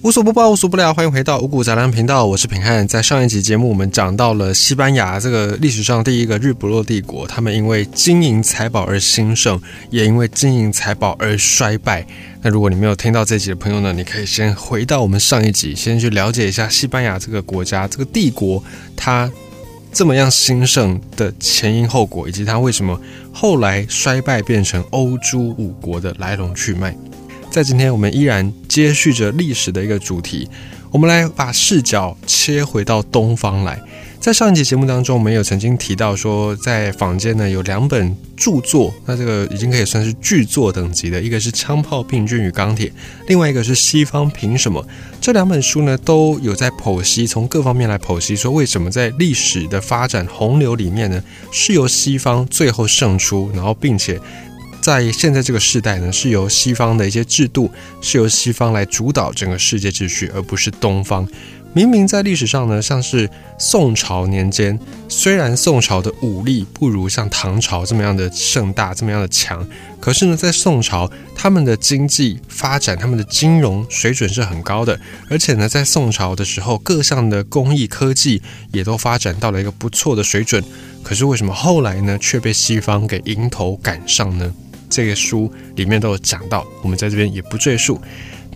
无所不报，无所不聊，欢迎回到五谷杂粮频道，我是平汉。在上一集节目，我们讲到了西班牙这个历史上第一个日不落帝国，他们因为金银财宝而兴盛，也因为金银财宝而衰败。那如果你没有听到这集的朋友呢，你可以先回到我们上一集，先去了解一下西班牙这个国家、这个帝国，它这么样兴盛的前因后果，以及它为什么后来衰败变成欧洲五国的来龙去脉。在今天，我们依然接续着历史的一个主题，我们来把视角切回到东方来。在上一集节目当中，我们有曾经提到说，在坊间呢有两本著作，那这个已经可以算是巨作等级的，一个是《枪炮、病菌与钢铁》，另外一个是《西方凭什么》。这两本书呢都有在剖析，从各方面来剖析，说为什么在历史的发展洪流里面呢，是由西方最后胜出，然后并且。在现在这个时代呢，是由西方的一些制度，是由西方来主导整个世界秩序，而不是东方。明明在历史上呢，像是宋朝年间，虽然宋朝的武力不如像唐朝这么样的盛大，这么样的强，可是呢，在宋朝，他们的经济发展，他们的金融水准是很高的，而且呢，在宋朝的时候，各项的工艺科技也都发展到了一个不错的水准。可是为什么后来呢，却被西方给迎头赶上呢？这个书里面都有讲到，我们在这边也不赘述。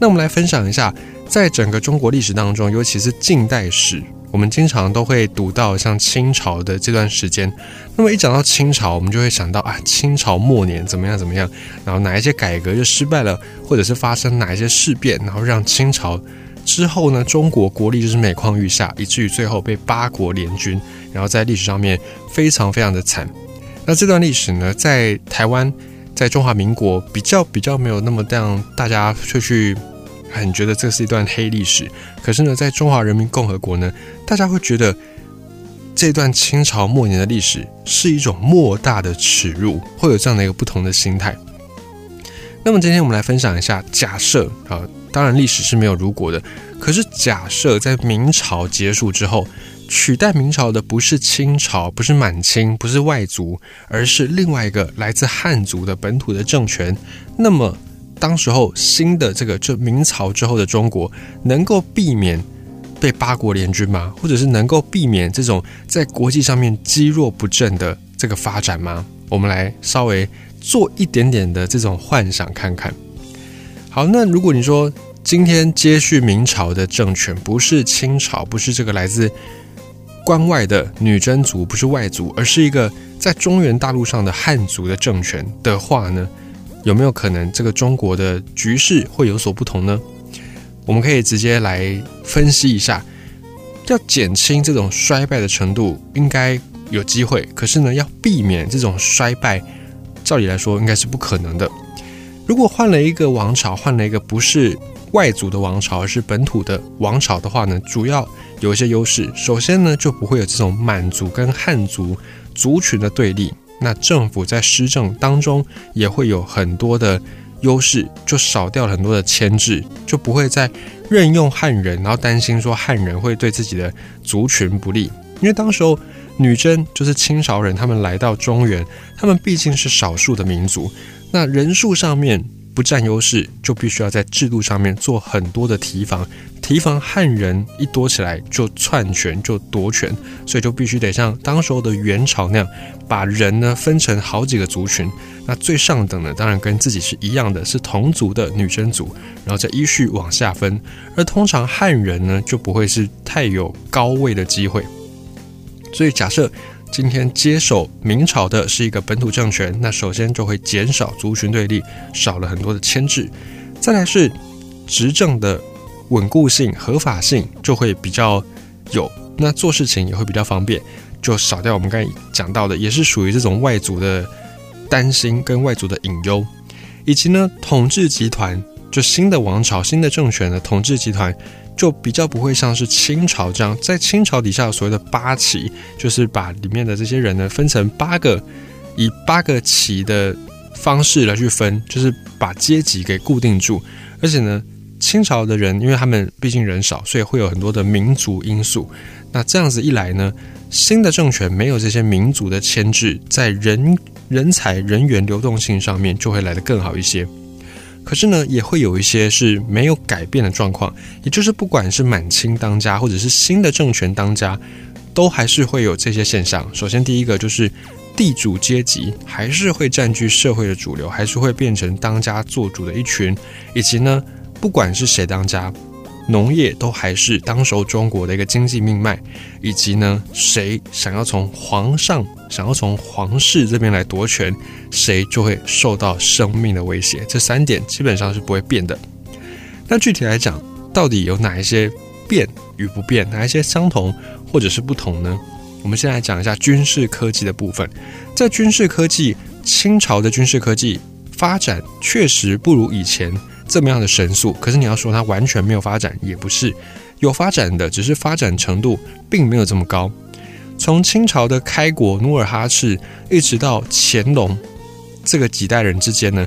那我们来分享一下，在整个中国历史当中，尤其是近代史，我们经常都会读到像清朝的这段时间。那么一讲到清朝，我们就会想到啊，清朝末年怎么样怎么样，然后哪一些改革就失败了，或者是发生哪一些事变，然后让清朝之后呢，中国国力就是每况愈下，以至于最后被八国联军，然后在历史上面非常非常的惨。那这段历史呢，在台湾。在中华民国比较比较没有那么让大家会去很觉得这是一段黑历史，可是呢，在中华人民共和国呢，大家会觉得这段清朝末年的历史是一种莫大的耻辱，会有这样的一个不同的心态。那么今天我们来分享一下，假设啊，当然历史是没有如果的，可是假设在明朝结束之后。取代明朝的不是清朝，不是满清，不是外族，而是另外一个来自汉族的本土的政权。那么，当时候新的这个这明朝之后的中国，能够避免被八国联军吗？或者是能够避免这种在国际上面积弱不振的这个发展吗？我们来稍微做一点点的这种幻想看看。好，那如果你说今天接续明朝的政权不是清朝，不是这个来自。关外的女真族不是外族，而是一个在中原大陆上的汉族的政权的话呢，有没有可能这个中国的局势会有所不同呢？我们可以直接来分析一下，要减轻这种衰败的程度，应该有机会。可是呢，要避免这种衰败，照理来说应该是不可能的。如果换了一个王朝，换了一个不是外族的王朝，是本土的王朝的话呢，主要。有一些优势，首先呢，就不会有这种满族跟汉族族群的对立。那政府在施政当中也会有很多的优势，就少掉了很多的牵制，就不会再任用汉人，然后担心说汉人会对自己的族群不利。因为当时候女真就是清朝人，他们来到中原，他们毕竟是少数的民族，那人数上面。不占优势，就必须要在制度上面做很多的提防，提防汉人一多起来就篡权就夺权，所以就必须得像当时候的元朝那样，把人呢分成好几个族群。那最上等的当然跟自己是一样的，是同族的女真族，然后再依序往下分。而通常汉人呢就不会是太有高位的机会。所以假设。今天接手明朝的是一个本土政权，那首先就会减少族群对立，少了很多的牵制。再来是执政的稳固性、合法性就会比较有，那做事情也会比较方便，就少掉我们刚才讲到的，也是属于这种外族的担心跟外族的隐忧，以及呢统治集团，就新的王朝、新的政权的统治集团。就比较不会像是清朝这样，在清朝底下所谓的八旗，就是把里面的这些人呢分成八个，以八个旗的方式来去分，就是把阶级给固定住。而且呢，清朝的人因为他们毕竟人少，所以会有很多的民族因素。那这样子一来呢，新的政权没有这些民族的牵制，在人人才人员流动性上面就会来得更好一些。可是呢，也会有一些是没有改变的状况，也就是不管是满清当家，或者是新的政权当家，都还是会有这些现象。首先，第一个就是地主阶级还是会占据社会的主流，还是会变成当家做主的一群，以及呢，不管是谁当家。农业都还是当时候中国的一个经济命脉，以及呢，谁想要从皇上、想要从皇室这边来夺权，谁就会受到生命的威胁。这三点基本上是不会变的。那具体来讲，到底有哪一些变与不变，哪一些相同或者是不同呢？我们先来讲一下军事科技的部分。在军事科技，清朝的军事科技发展确实不如以前。这么样的神速，可是你要说它完全没有发展，也不是有发展的，只是发展程度并没有这么高。从清朝的开国努尔哈赤，一直到乾隆这个几代人之间呢，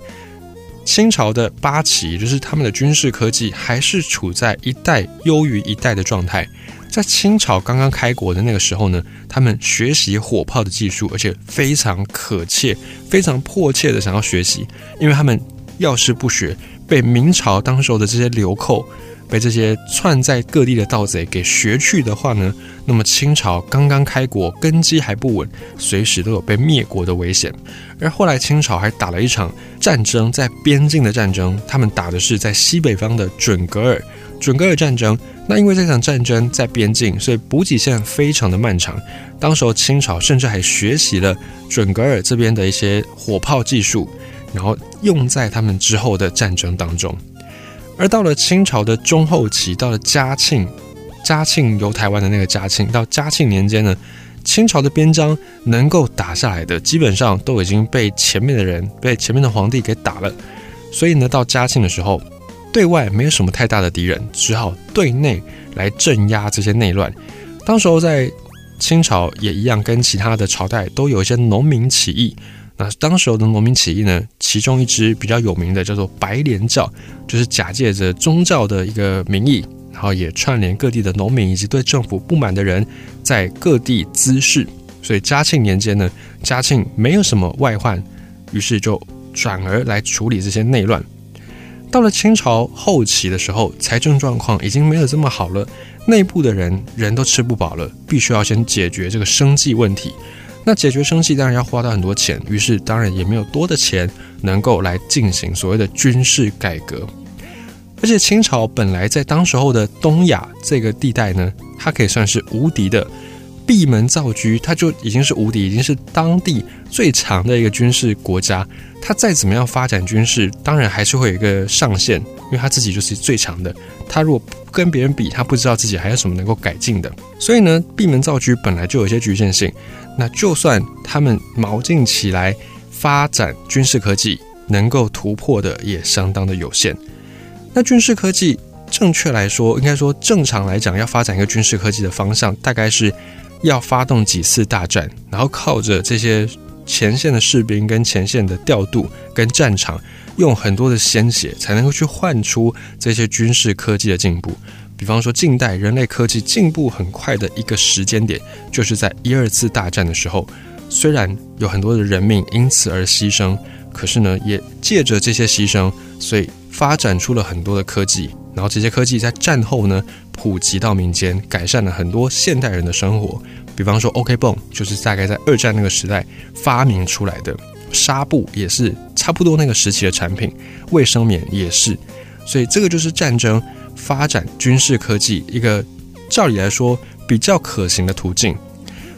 清朝的八旗就是他们的军事科技还是处在一代优于一代的状态。在清朝刚刚开国的那个时候呢，他们学习火炮的技术，而且非常可切、非常迫切的想要学习，因为他们要是不学。被明朝当时候的这些流寇，被这些窜在各地的盗贼给学去的话呢，那么清朝刚刚开国，根基还不稳，随时都有被灭国的危险。而后来清朝还打了一场战争，在边境的战争，他们打的是在西北方的准噶尔，准噶尔战争。那因为这场战争在边境，所以补给线非常的漫长。当时候清朝甚至还学习了准噶尔这边的一些火炮技术。然后用在他们之后的战争当中，而到了清朝的中后期，到了嘉庆，嘉庆由台湾的那个嘉庆，到嘉庆年间呢，清朝的边疆能够打下来的，基本上都已经被前面的人，被前面的皇帝给打了。所以呢，到嘉庆的时候，对外没有什么太大的敌人，只好对内来镇压这些内乱。当时候在清朝也一样，跟其他的朝代都有一些农民起义。那当时候的农民起义呢，其中一支比较有名的叫做白莲教，就是假借着宗教的一个名义，然后也串联各地的农民以及对政府不满的人，在各地滋事。所以嘉庆年间呢，嘉庆没有什么外患，于是就转而来处理这些内乱。到了清朝后期的时候，财政状况已经没有这么好了，内部的人人都吃不饱了，必须要先解决这个生计问题。那解决生计当然要花到很多钱，于是当然也没有多的钱能够来进行所谓的军事改革。而且清朝本来在当时候的东亚这个地带呢，它可以算是无敌的，闭门造车，它就已经是无敌，已经是当地最强的一个军事国家。它再怎么样发展军事，当然还是会有一个上限，因为他自己就是最强的。他如果跟别人比，他不知道自己还有什么能够改进的。所以呢，闭门造车本来就有一些局限性。那就算他们毛进起来发展军事科技，能够突破的也相当的有限。那军事科技，正确来说，应该说正常来讲，要发展一个军事科技的方向，大概是要发动几次大战，然后靠着这些前线的士兵跟前线的调度跟战场，用很多的鲜血，才能够去换出这些军事科技的进步。比方说，近代人类科技进步很快的一个时间点，就是在一二次大战的时候。虽然有很多的人命因此而牺牲，可是呢，也借着这些牺牲，所以发展出了很多的科技。然后这些科技在战后呢，普及到民间，改善了很多现代人的生活。比方说，OK 泵就是大概在二战那个时代发明出来的，纱布也是差不多那个时期的产品，卫生棉也是。所以这个就是战争。发展军事科技一个照理来说比较可行的途径，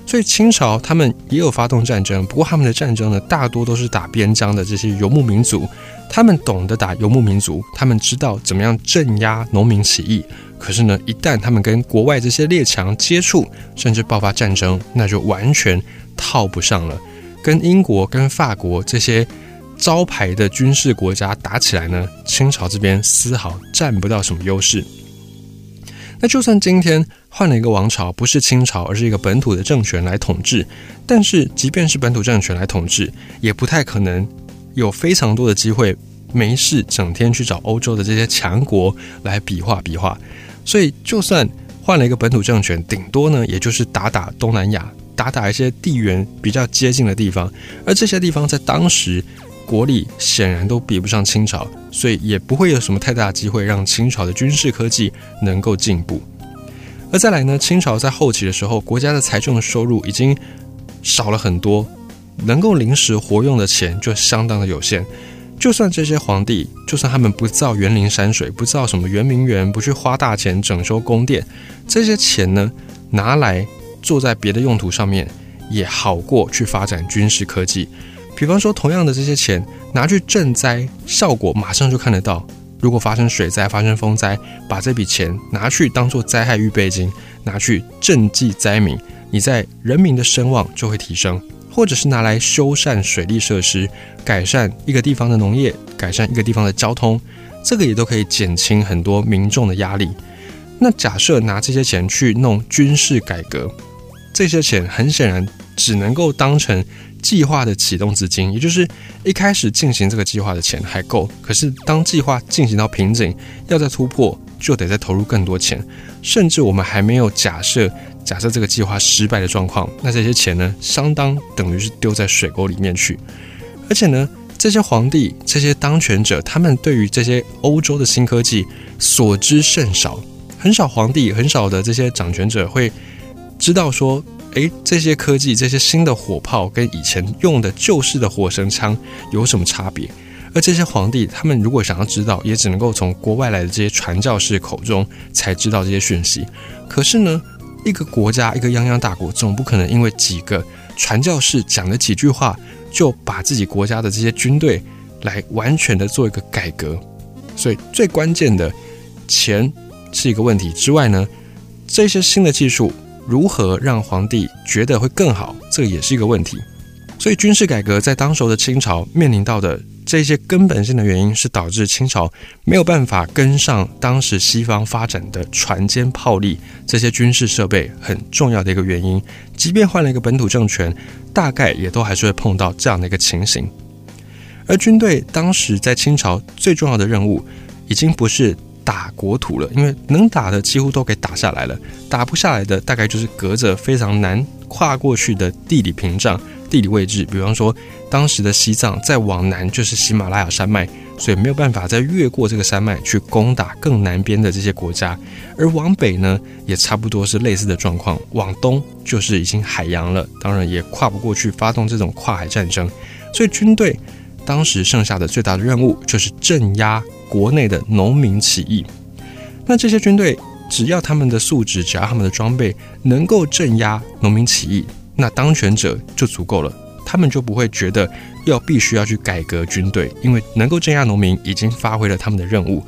所以清朝他们也有发动战争，不过他们的战争呢大多都是打边疆的这些游牧民族，他们懂得打游牧民族，他们知道怎么样镇压农民起义。可是呢，一旦他们跟国外这些列强接触，甚至爆发战争，那就完全套不上了。跟英国、跟法国这些。招牌的军事国家打起来呢，清朝这边丝毫占不到什么优势。那就算今天换了一个王朝，不是清朝，而是一个本土的政权来统治，但是即便是本土政权来统治，也不太可能有非常多的机会没事整天去找欧洲的这些强国来比划比划。所以，就算换了一个本土政权，顶多呢，也就是打打东南亚，打打一些地缘比较接近的地方，而这些地方在当时。国力显然都比不上清朝，所以也不会有什么太大机会让清朝的军事科技能够进步。而再来呢，清朝在后期的时候，国家的财政收入已经少了很多，能够临时活用的钱就相当的有限。就算这些皇帝，就算他们不造园林山水，不造什么圆明园，不去花大钱整修宫殿，这些钱呢，拿来做在别的用途上面，也好过去发展军事科技。比方说，同样的这些钱拿去赈灾，效果马上就看得到。如果发生水灾、发生风灾，把这笔钱拿去当做灾害预备金，拿去赈济灾民，你在人民的声望就会提升。或者是拿来修缮水利设施，改善一个地方的农业，改善一个地方的交通，这个也都可以减轻很多民众的压力。那假设拿这些钱去弄军事改革，这些钱很显然只能够当成计划的启动资金，也就是一开始进行这个计划的钱还够，可是当计划进行到瓶颈，要再突破，就得再投入更多钱，甚至我们还没有假设。假设这个计划失败的状况，那这些钱呢，相当等于是丢在水沟里面去。而且呢，这些皇帝、这些当权者，他们对于这些欧洲的新科技所知甚少，很少皇帝、很少的这些掌权者会知道说，诶，这些科技、这些新的火炮跟以前用的旧式的火绳枪有什么差别。而这些皇帝，他们如果想要知道，也只能够从国外来的这些传教士口中才知道这些讯息。可是呢？一个国家，一个泱泱大国，总不可能因为几个传教士讲了几句话，就把自己国家的这些军队来完全的做一个改革。所以最关键的钱是一个问题之外呢，这些新的技术如何让皇帝觉得会更好，这也是一个问题。所以军事改革在当时的清朝面临到的。这些根本性的原因是导致清朝没有办法跟上当时西方发展的船坚炮利这些军事设备很重要的一个原因。即便换了一个本土政权，大概也都还是会碰到这样的一个情形。而军队当时在清朝最重要的任务，已经不是打国土了，因为能打的几乎都给打下来了，打不下来的大概就是隔着非常难跨过去的地理屏障。地理位置，比方说，当时的西藏再往南就是喜马拉雅山脉，所以没有办法再越过这个山脉去攻打更南边的这些国家。而往北呢，也差不多是类似的状况。往东就是已经海洋了，当然也跨不过去发动这种跨海战争。所以军队当时剩下的最大的任务就是镇压国内的农民起义。那这些军队只要他们的素质，只要他们的装备能够镇压农民起义。那当权者就足够了，他们就不会觉得要必须要去改革军队，因为能够镇压农民已经发挥了他们的任务，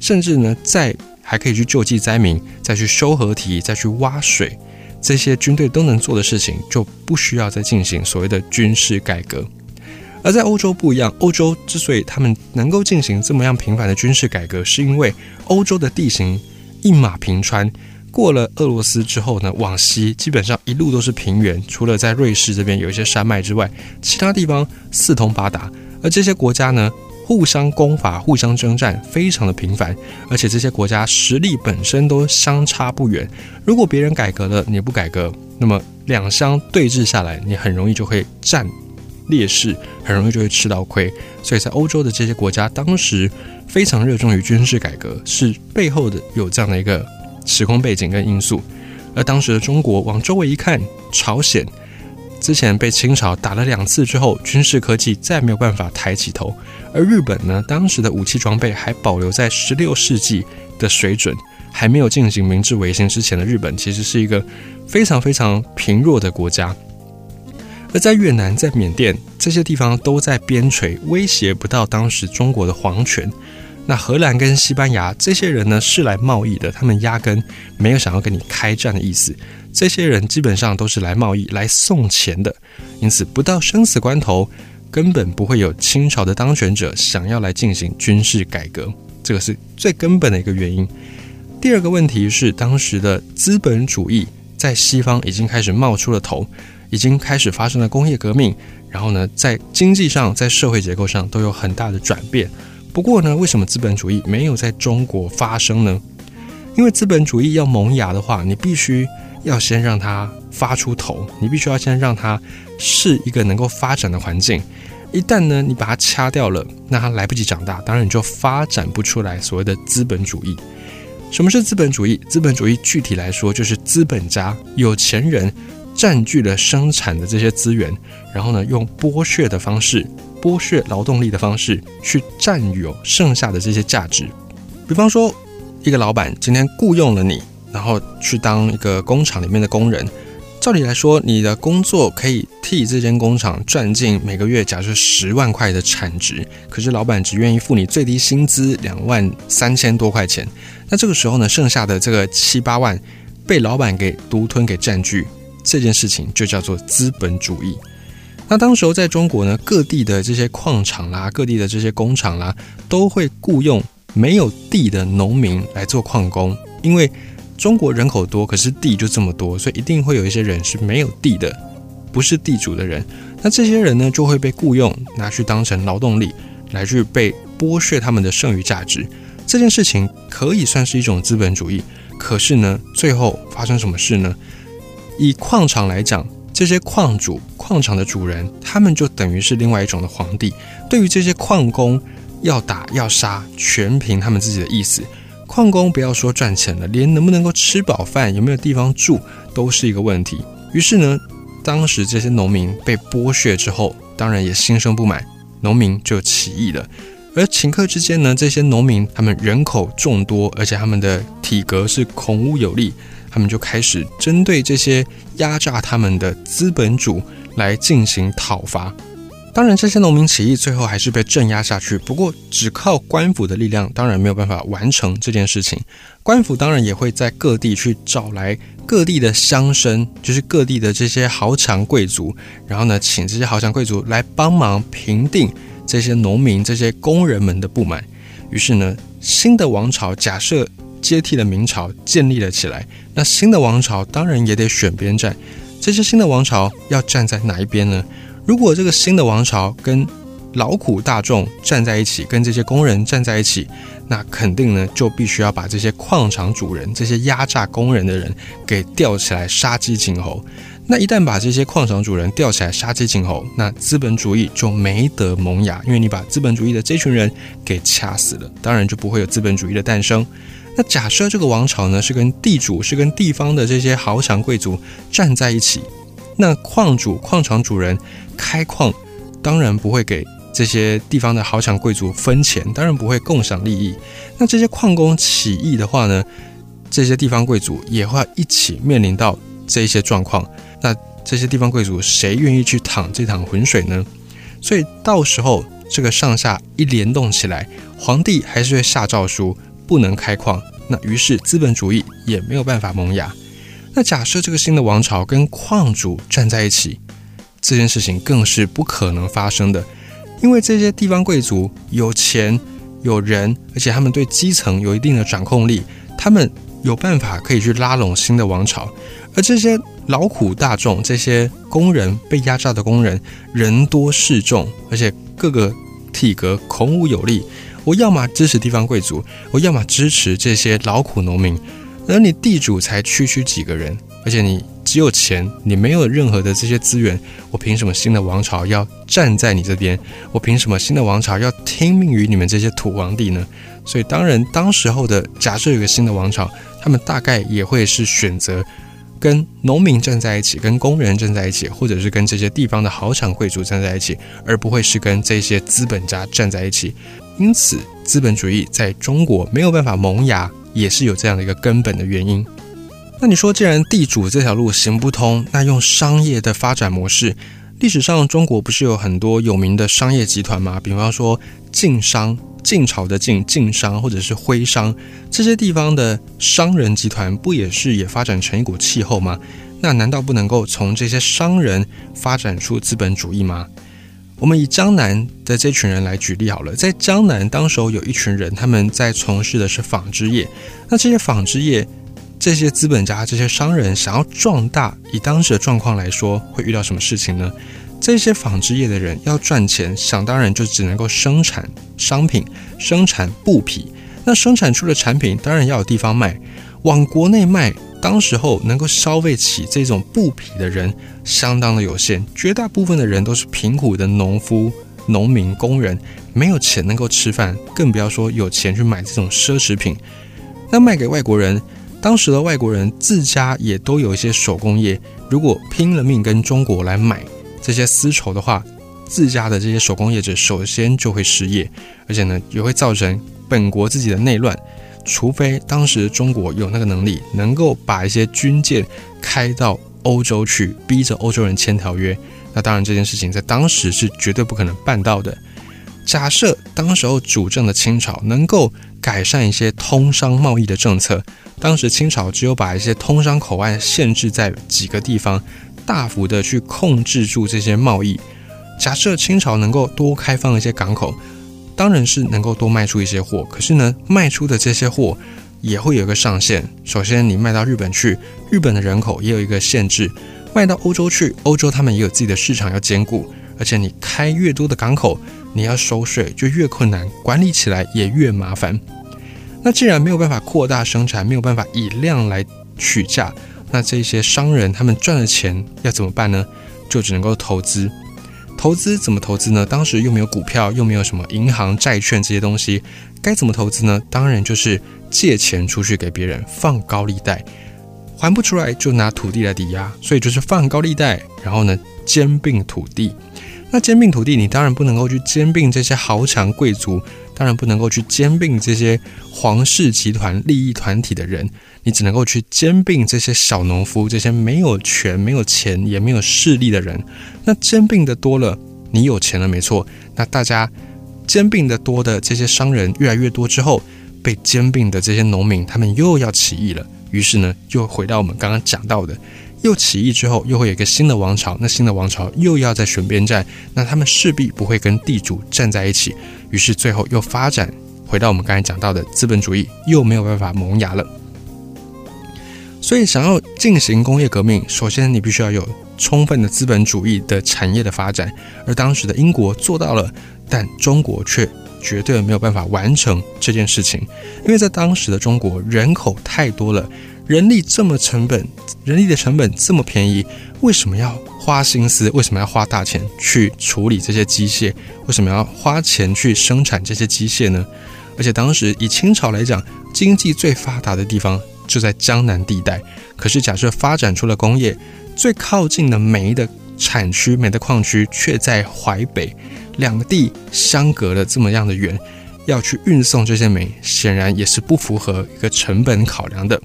甚至呢，再还可以去救济灾民，再去修河堤，再去挖水，这些军队都能做的事情，就不需要再进行所谓的军事改革。而在欧洲不一样，欧洲之所以他们能够进行这么样频繁的军事改革，是因为欧洲的地形一马平川。过了俄罗斯之后呢，往西基本上一路都是平原，除了在瑞士这边有一些山脉之外，其他地方四通八达。而这些国家呢，互相攻伐、互相征战，非常的频繁，而且这些国家实力本身都相差不远。如果别人改革了，你不改革，那么两相对峙下来，你很容易就会占劣势，很容易就会吃到亏。所以在欧洲的这些国家，当时非常热衷于军事改革，是背后的有这样的一个。时空背景跟因素，而当时的中国往周围一看，朝鲜之前被清朝打了两次之后，军事科技再没有办法抬起头，而日本呢，当时的武器装备还保留在十六世纪的水准，还没有进行明治维新之前的日本，其实是一个非常非常贫弱的国家。而在越南、在缅甸这些地方都在边陲，威胁不到当时中国的皇权。那荷兰跟西班牙这些人呢是来贸易的，他们压根没有想要跟你开战的意思。这些人基本上都是来贸易、来送钱的，因此不到生死关头，根本不会有清朝的当权者想要来进行军事改革，这个是最根本的一个原因。第二个问题是，当时的资本主义在西方已经开始冒出了头，已经开始发生了工业革命，然后呢，在经济上、在社会结构上都有很大的转变。不过呢，为什么资本主义没有在中国发生呢？因为资本主义要萌芽的话，你必须要先让它发出头，你必须要先让它是一个能够发展的环境。一旦呢你把它掐掉了，那它来不及长大，当然你就发展不出来所谓的资本主义。什么是资本主义？资本主义具体来说就是资本家、有钱人占据了生产的这些资源，然后呢用剥削的方式、剥削劳动力的方式去占有剩下的这些价值。比方说，一个老板今天雇佣了你，然后去当一个工厂里面的工人。照理来说，你的工作可以替这间工厂赚进每个月假设十万块的产值，可是老板只愿意付你最低薪资两万三千多块钱。那这个时候呢，剩下的这个七八万被老板给独吞给占据，这件事情就叫做资本主义。那当时候在中国呢，各地的这些矿场啦，各地的这些工厂啦，都会雇佣没有地的农民来做矿工，因为。中国人口多，可是地就这么多，所以一定会有一些人是没有地的，不是地主的人。那这些人呢，就会被雇佣拿去当成劳动力，来去被剥削他们的剩余价值。这件事情可以算是一种资本主义。可是呢，最后发生什么事呢？以矿场来讲，这些矿主、矿场的主人，他们就等于是另外一种的皇帝。对于这些矿工，要打要杀，全凭他们自己的意思。矿工不要说赚钱了，连能不能够吃饱饭、有没有地方住都是一个问题。于是呢，当时这些农民被剥削之后，当然也心生不满，农民就起义了。而顷刻之间呢，这些农民他们人口众多，而且他们的体格是孔武有力，他们就开始针对这些压榨他们的资本主来进行讨伐。当然，这些农民起义最后还是被镇压下去。不过，只靠官府的力量，当然没有办法完成这件事情。官府当然也会在各地去找来各地的乡绅，就是各地的这些豪强贵族，然后呢，请这些豪强贵族来帮忙平定这些农民、这些工人们的不满。于是呢，新的王朝假设接替了明朝建立了起来。那新的王朝当然也得选边站。这些新的王朝要站在哪一边呢？如果这个新的王朝跟劳苦大众站在一起，跟这些工人站在一起，那肯定呢就必须要把这些矿场主人、这些压榨工人的人给吊起来杀鸡儆猴。那一旦把这些矿场主人吊起来杀鸡儆猴，那资本主义就没得萌芽，因为你把资本主义的这群人给掐死了，当然就不会有资本主义的诞生。那假设这个王朝呢是跟地主、是跟地方的这些豪强贵族站在一起。那矿主、矿场主人开矿，当然不会给这些地方的豪强贵族分钱，当然不会共享利益。那这些矿工起义的话呢，这些地方贵族也会一起面临到这一些状况。那这些地方贵族谁愿意去淌这趟浑水呢？所以到时候这个上下一联动起来，皇帝还是会下诏书不能开矿。那于是资本主义也没有办法萌芽。那假设这个新的王朝跟矿主站在一起，这件事情更是不可能发生的，因为这些地方贵族有钱有人，而且他们对基层有一定的掌控力，他们有办法可以去拉拢新的王朝，而这些劳苦大众、这些工人被压榨的工人，人多势众，而且各个体格孔武有力，我要么支持地方贵族，我要么支持这些劳苦农民。而你地主才区区几个人，而且你只有钱，你没有任何的这些资源，我凭什么新的王朝要站在你这边？我凭什么新的王朝要听命于你们这些土皇帝呢？所以当然，当时候的假设有个新的王朝，他们大概也会是选择跟农民站在一起，跟工人站在一起，或者是跟这些地方的豪强贵族站在一起，而不会是跟这些资本家站在一起。因此，资本主义在中国没有办法萌芽。也是有这样的一个根本的原因。那你说，既然地主这条路行不通，那用商业的发展模式，历史上中国不是有很多有名的商业集团吗？比方说晋商，晋朝的晋晋商，或者是徽商，这些地方的商人集团，不也是也发展成一股气候吗？那难道不能够从这些商人发展出资本主义吗？我们以江南的这群人来举例好了，在江南当时候有一群人，他们在从事的是纺织业。那这些纺织业，这些资本家、这些商人想要壮大，以当时的状况来说，会遇到什么事情呢？这些纺织业的人要赚钱，想当然就只能够生产商品，生产布匹。那生产出的产品当然要有地方卖，往国内卖。当时候能够消费起这种布匹的人相当的有限，绝大部分的人都是贫苦的农夫，农民、工人没有钱能够吃饭，更不要说有钱去买这种奢侈品。那卖给外国人，当时的外国人自家也都有一些手工业，如果拼了命跟中国来买这些丝绸的话，自家的这些手工业者首先就会失业，而且呢也会造成本国自己的内乱。除非当时中国有那个能力，能够把一些军舰开到欧洲去，逼着欧洲人签条约。那当然，这件事情在当时是绝对不可能办到的。假设当时候主政的清朝能够改善一些通商贸易的政策，当时清朝只有把一些通商口岸限制在几个地方，大幅的去控制住这些贸易。假设清朝能够多开放一些港口，当然是能够多卖出一些货。可是呢，卖出的这些货也会有一个上限。首先，你卖到日本去，日本的人口也有一个限制。卖到欧洲去，欧洲他们也有自己的市场要兼顾，而且你开越多的港口，你要收税就越困难，管理起来也越麻烦。那既然没有办法扩大生产，没有办法以量来取价，那这些商人他们赚的钱要怎么办呢？就只能够投资。投资怎么投资呢？当时又没有股票，又没有什么银行债券这些东西，该怎么投资呢？当然就是借钱出去给别人，放高利贷。还不出来就拿土地来抵押，所以就是放高利贷，然后呢兼并土地。那兼并土地，你当然不能够去兼并这些豪强贵族，当然不能够去兼并这些皇室集团利益团体的人，你只能够去兼并这些小农夫，这些没有权、没有钱也没有势力的人。那兼并的多了，你有钱了没错。那大家兼并的多的这些商人越来越多之后，被兼并的这些农民，他们又要起义了。于是呢，又回到我们刚刚讲到的，又起义之后，又会有一个新的王朝。那新的王朝又要在选边站，那他们势必不会跟地主站在一起。于是最后又发展回到我们刚才讲到的资本主义，又没有办法萌芽了。所以，想要进行工业革命，首先你必须要有充分的资本主义的产业的发展。而当时的英国做到了，但中国却。绝对没有办法完成这件事情，因为在当时的中国人口太多了，人力这么成本，人力的成本这么便宜，为什么要花心思？为什么要花大钱去处理这些机械？为什么要花钱去生产这些机械呢？而且当时以清朝来讲，经济最发达的地方就在江南地带。可是假设发展出了工业，最靠近的煤的产区、煤的矿区却在淮北。两地相隔了这么样的远，要去运送这些煤，显然也是不符合一个成本考量的。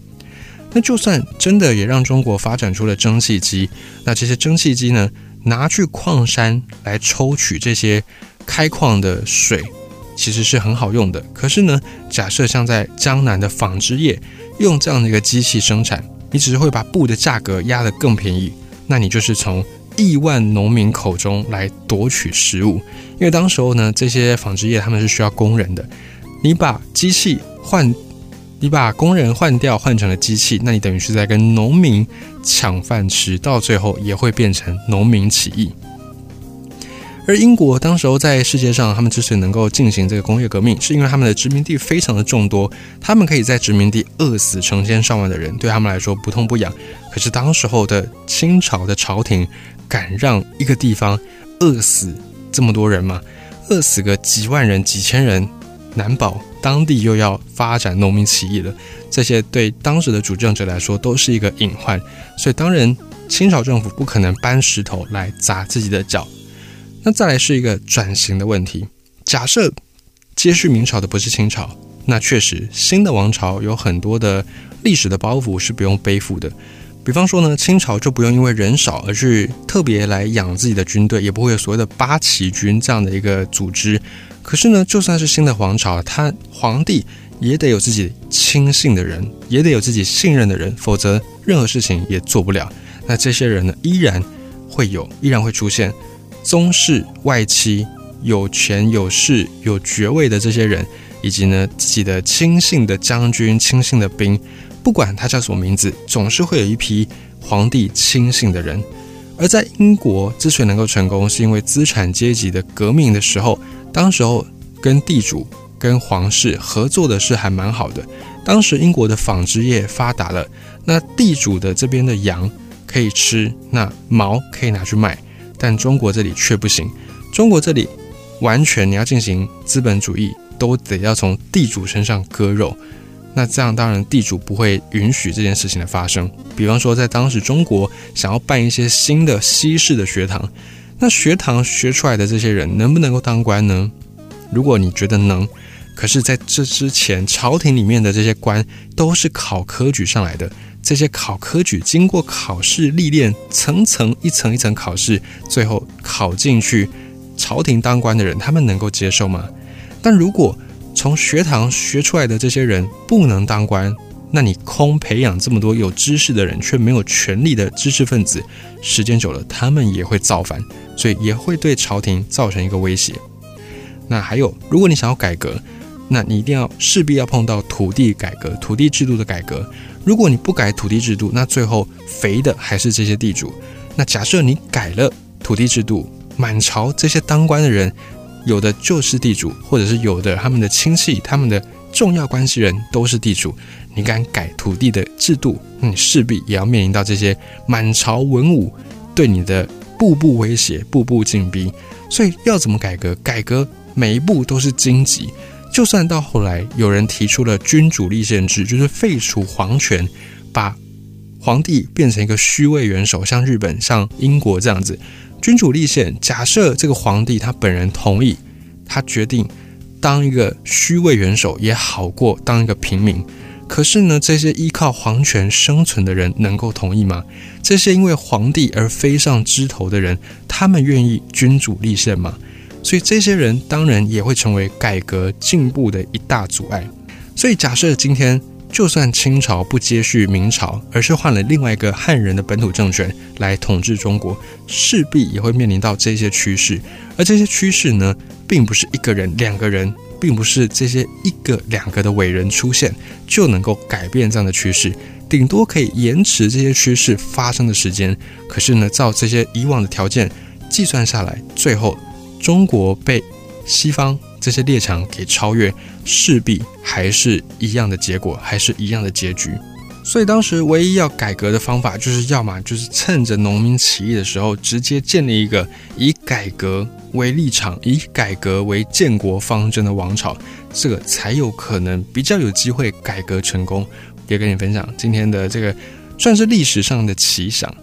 那就算真的也让中国发展出了蒸汽机，那这些蒸汽机呢，拿去矿山来抽取这些开矿的水，其实是很好用的。可是呢，假设像在江南的纺织业用这样的一个机器生产，你只是会把布的价格压得更便宜，那你就是从。亿万农民口中来夺取食物，因为当时候呢，这些纺织业他们是需要工人的。你把机器换，你把工人换掉，换成了机器，那你等于是在跟农民抢饭吃，到最后也会变成农民起义。而英国当时候在世界上，他们之所以能够进行这个工业革命，是因为他们的殖民地非常的众多，他们可以在殖民地饿死成千上万的人，对他们来说不痛不痒。可是当时候的清朝的朝廷。敢让一个地方饿死这么多人吗？饿死个几万人、几千人，难保当地又要发展农民起义了。这些对当时的主政者来说都是一个隐患，所以当然清朝政府不可能搬石头来砸自己的脚。那再来是一个转型的问题。假设接续明朝的不是清朝，那确实新的王朝有很多的历史的包袱是不用背负的。比方说呢，清朝就不用因为人少而去特别来养自己的军队，也不会有所谓的八旗军这样的一个组织。可是呢，就算是新的皇朝，他皇帝也得有自己亲信的人，也得有自己信任的人，否则任何事情也做不了。那这些人呢，依然会有，依然会出现宗室外戚、有权有势有爵位的这些人，以及呢自己的亲信的将军、亲信的兵。不管他叫什么名字，总是会有一批皇帝亲信的人。而在英国之所以能够成功，是因为资产阶级的革命的时候，当时候跟地主、跟皇室合作的是还蛮好的。当时英国的纺织业发达了，那地主的这边的羊可以吃，那毛可以拿去卖，但中国这里却不行。中国这里完全你要进行资本主义，都得要从地主身上割肉。那这样当然地主不会允许这件事情的发生。比方说，在当时中国想要办一些新的西式的学堂，那学堂学出来的这些人能不能够当官呢？如果你觉得能，可是在这之前，朝廷里面的这些官都是考科举上来的，这些考科举经过考试历练，层层一层一层考试，最后考进去朝廷当官的人，他们能够接受吗？但如果从学堂学出来的这些人不能当官，那你空培养这么多有知识的人，却没有权力的知识分子，时间久了，他们也会造反，所以也会对朝廷造成一个威胁。那还有，如果你想要改革，那你一定要势必要碰到土地改革、土地制度的改革。如果你不改土地制度，那最后肥的还是这些地主。那假设你改了土地制度，满朝这些当官的人。有的就是地主，或者是有的他们的亲戚、他们的重要关系人都是地主。你敢改土地的制度，你势必也要面临到这些满朝文武对你的步步威胁、步步紧逼。所以要怎么改革？改革每一步都是荆棘。就算到后来有人提出了君主立宪制，就是废除皇权，把皇帝变成一个虚位元首，像日本、像英国这样子。君主立宪，假设这个皇帝他本人同意，他决定当一个虚位元首也好过当一个平民。可是呢，这些依靠皇权生存的人能够同意吗？这些因为皇帝而飞上枝头的人，他们愿意君主立宪吗？所以这些人当然也会成为改革进步的一大阻碍。所以假设今天。就算清朝不接续明朝，而是换了另外一个汉人的本土政权来统治中国，势必也会面临到这些趋势。而这些趋势呢，并不是一个人、两个人，并不是这些一个、两个的伟人出现就能够改变这样的趋势，顶多可以延迟这些趋势发生的时间。可是呢，照这些以往的条件计算下来，最后中国被西方。这些列强给超越，势必还是一样的结果，还是一样的结局。所以当时唯一要改革的方法，就是要么就是趁着农民起义的时候，直接建立一个以改革为立场、以改革为建国方针的王朝，这个才有可能比较有机会改革成功。也跟你分享今天的这个算是历史上的奇想。